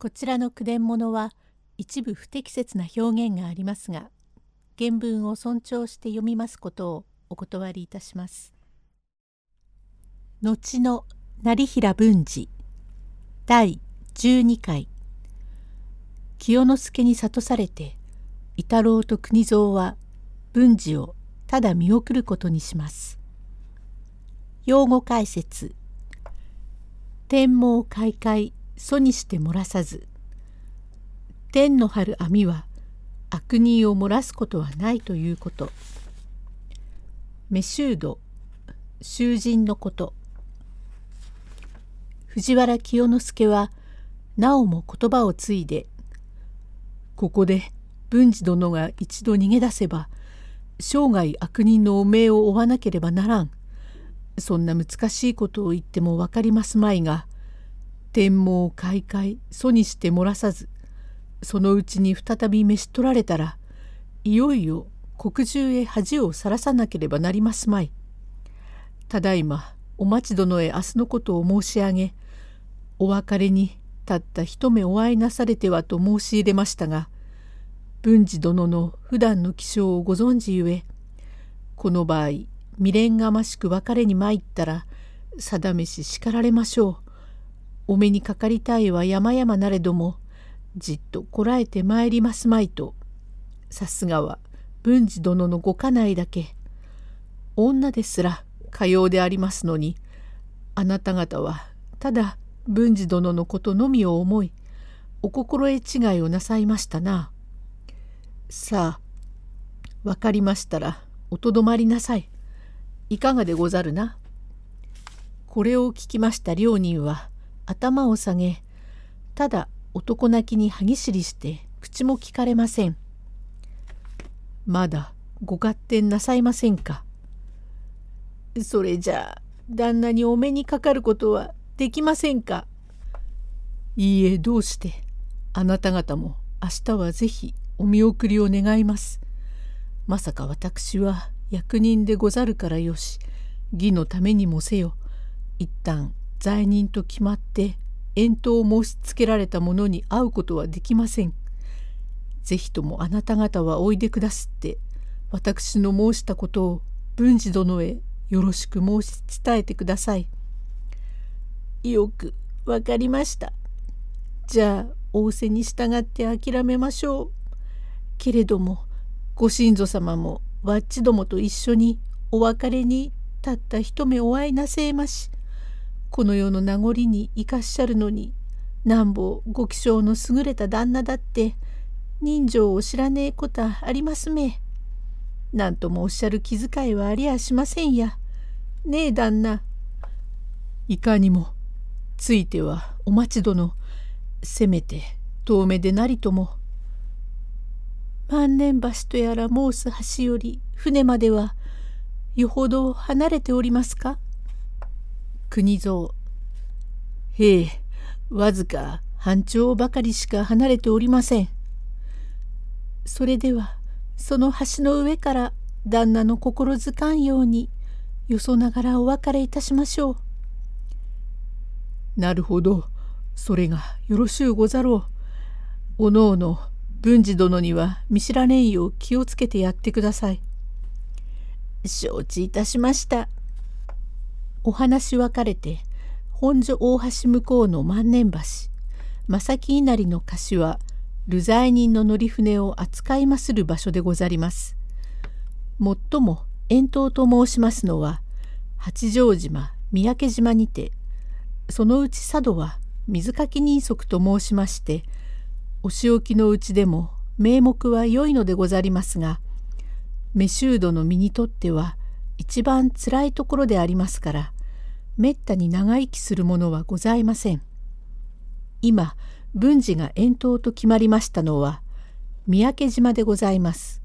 こちらの句伝物は一部不適切な表現がありますが原文を尊重して読みますことをお断りいたします。後の成平文治第12回清之助に諭されて伊太郎と国蔵は文治をただ見送ることにします。用語解説天網開会祖にして漏らさず天の張る網は悪人を漏らすことはないということ。メシュード囚人のこと。藤原清之助はなおも言葉を継いで「ここで文治殿が一度逃げ出せば生涯悪人の汚名を負わなければならん」そんな難しいことを言っても分かりますまいが天網開会祖にして漏らさずそのうちに再び召し取られたらいよいよ国中へ恥をさらさなければなりますまい。ただいまお待ち殿へ明日のことを申し上げお別れにたった一目お会いなされてはと申し入れましたが文治殿の普段の気象をご存じゆえこの場合未練がましく別れに参ったら定めし叱られましょう。お目にかかりたいは山々なれどもじっとこらえてまいりますまいとさすがは文治殿のご家内だけ女ですらかようでありますのにあなた方はただ文治殿のことのみを思いお心得違いをなさいましたな。さあ分かりましたらおとどまりなさい。いかがでござるな。これを聞きました両人は頭を下げただ男泣きに歯ぎしりして口も聞かれません。まだご勝手なさいませんか。それじゃあ旦那にお目にかかることはできませんか。いいえどうしてあなた方も明日はぜひお見送りを願います。まさか私は役人でござるからよし義のためにもせよ一旦罪人と決まって遠投を申しつけられた者に会うことはできません。ぜひともあなた方はおいでくだすって私の申したことを文治殿へよろしく申し伝えてください。よくわかりました。じゃあ仰せに従って諦めましょう。けれどもご親祖様もわっちどもと一緒にお別れにたった一目お会いなせえまし。この世の名残に生かしゃるのになんぼご気性の優れた旦那だって人情を知らねえことはありますめ。なんともおっしゃる気遣いはありやしませんや。ねえ旦那。いかにもついてはお待ち殿せめて遠目でなりとも。万年橋とやら申す橋より船まではよほど離れておりますか？国蔵へえわずか半丁ばかりしか離れておりませんそれではその橋の上から旦那の心づかんようによそながらお別れいたしましょう。なるほどそれがよろしゅうござろう。おのおの文治殿には見知らねえよう気をつけてやってください。承知いたしました。お話別れて本所大橋向こうの万年橋正木稲荷の橋は流罪人の乗り船を扱いまする場所でござります。もっとも遠島と申しますのは八丈島三宅島にてそのうち佐渡は水かき人足と申しましてお仕置きのうちでも名目は良いのでござりますがメシュードの身にとっては一番つらいところでありますからめったに長生きするものはございません。今文治が遠投と決まりましたのは三宅島でございます。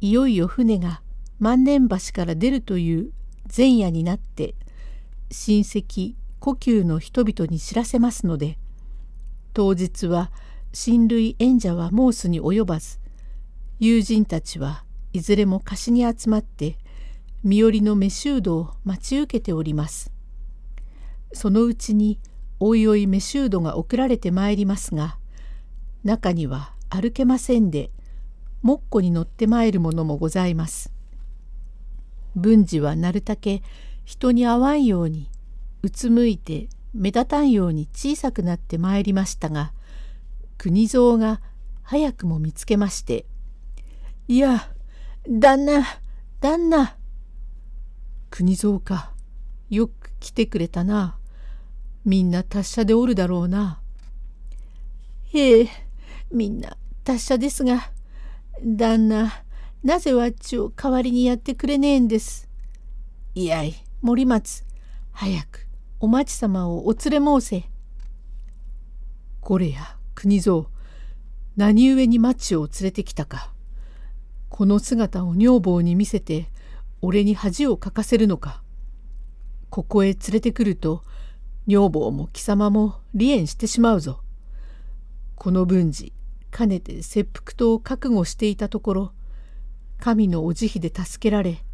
いよいよ船が万年橋から出るという前夜になって親戚故宮の人々に知らせますので当日は親類縁者は申すに及ばず友人たちはいずれも貸しに集まって身寄りの召人を待ち受けております。そのうちにおいおいメシュードが送られてまいりますが中には歩けませんでもっこに乗ってまいるものもございます。文治はなるたけ人に会わんようにうつむいて目立たんように小さくなってまいりましたが国蔵が早くも見つけまして「いや旦那旦那国蔵かよく来てくれたなみんな達者でおるだろうな」ええみんな達者ですが旦那なぜわっちを代わりにやってくれねえんです？いやい森松早くお町様をお連れ申せ。これや国蔵何故に町を連れてきたか。この姿を女房に見せて俺に恥をかかせるのか。ここへ連れてくると女房も貴様も離縁してしまうぞ。この文治かねて切腹と覚悟していたところ神のお慈悲で助けられ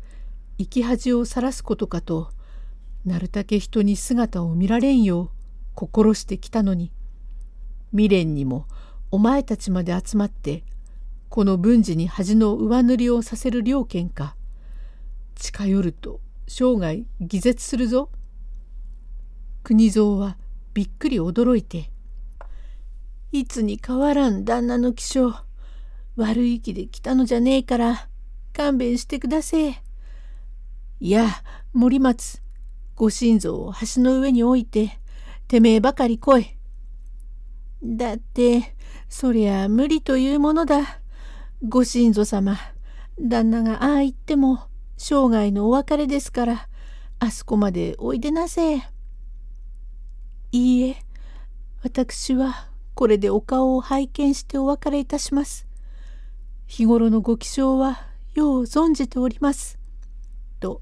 生き恥をさらすことかとなるたけ人に姿を見られんよう心してきたのに未練にもお前たちまで集まってこの文治に恥の上塗りをさせる了見か近寄ると生涯偽絶するぞ。国蔵はびっくり驚いていつに変わらん旦那の気性悪い気で来たのじゃねえから勘弁してくだせえ。いや森松ご心臓を橋の上に置いててめえばかり来い。だってそりゃ無理というものだ。ご心臓様旦那がああ言っても生涯のお別れですからあそこまでおいでなせ。いいえ私はこれでお顔を拝見してお別れいたします。日頃のご気性はよう存じております。と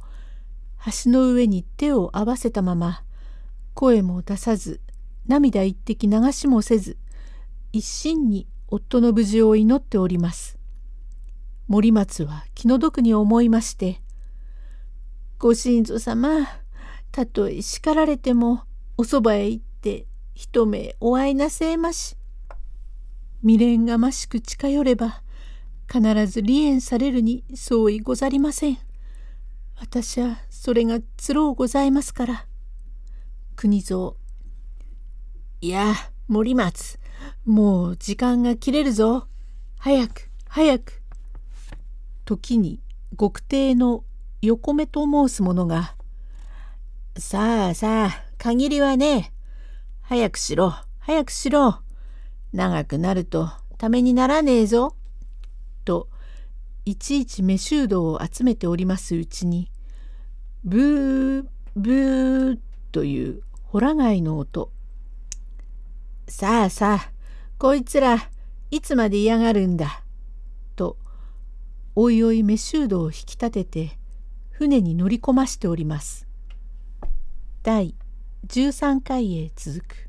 橋の上に手を合わせたまま声も出さず涙一滴流しもせず一心に夫の無事を祈っております。森松は気の毒に思いまして「ご親祖様たとえ叱られてもおそばへ行って一目お会いなせえまし。未練がましく近寄れば必ず離縁されるに相違ござりません。私はそれがつろうございますから。国蔵。いや、森松、もう時間が切れるぞ。早く、早く。時に極帝の横目と申す者が、さあさあ、限りはね早くしろ、早くしろ。長くなるとためにならねえぞ。と、いちいちメシュードを集めておりますうちに、ブー、ブーというホラ貝の音。さあさあ、こいつらいつまで嫌がるんだ。と、おいおいメシュードを引き立てて船に乗り込ましております。第13回へ続く。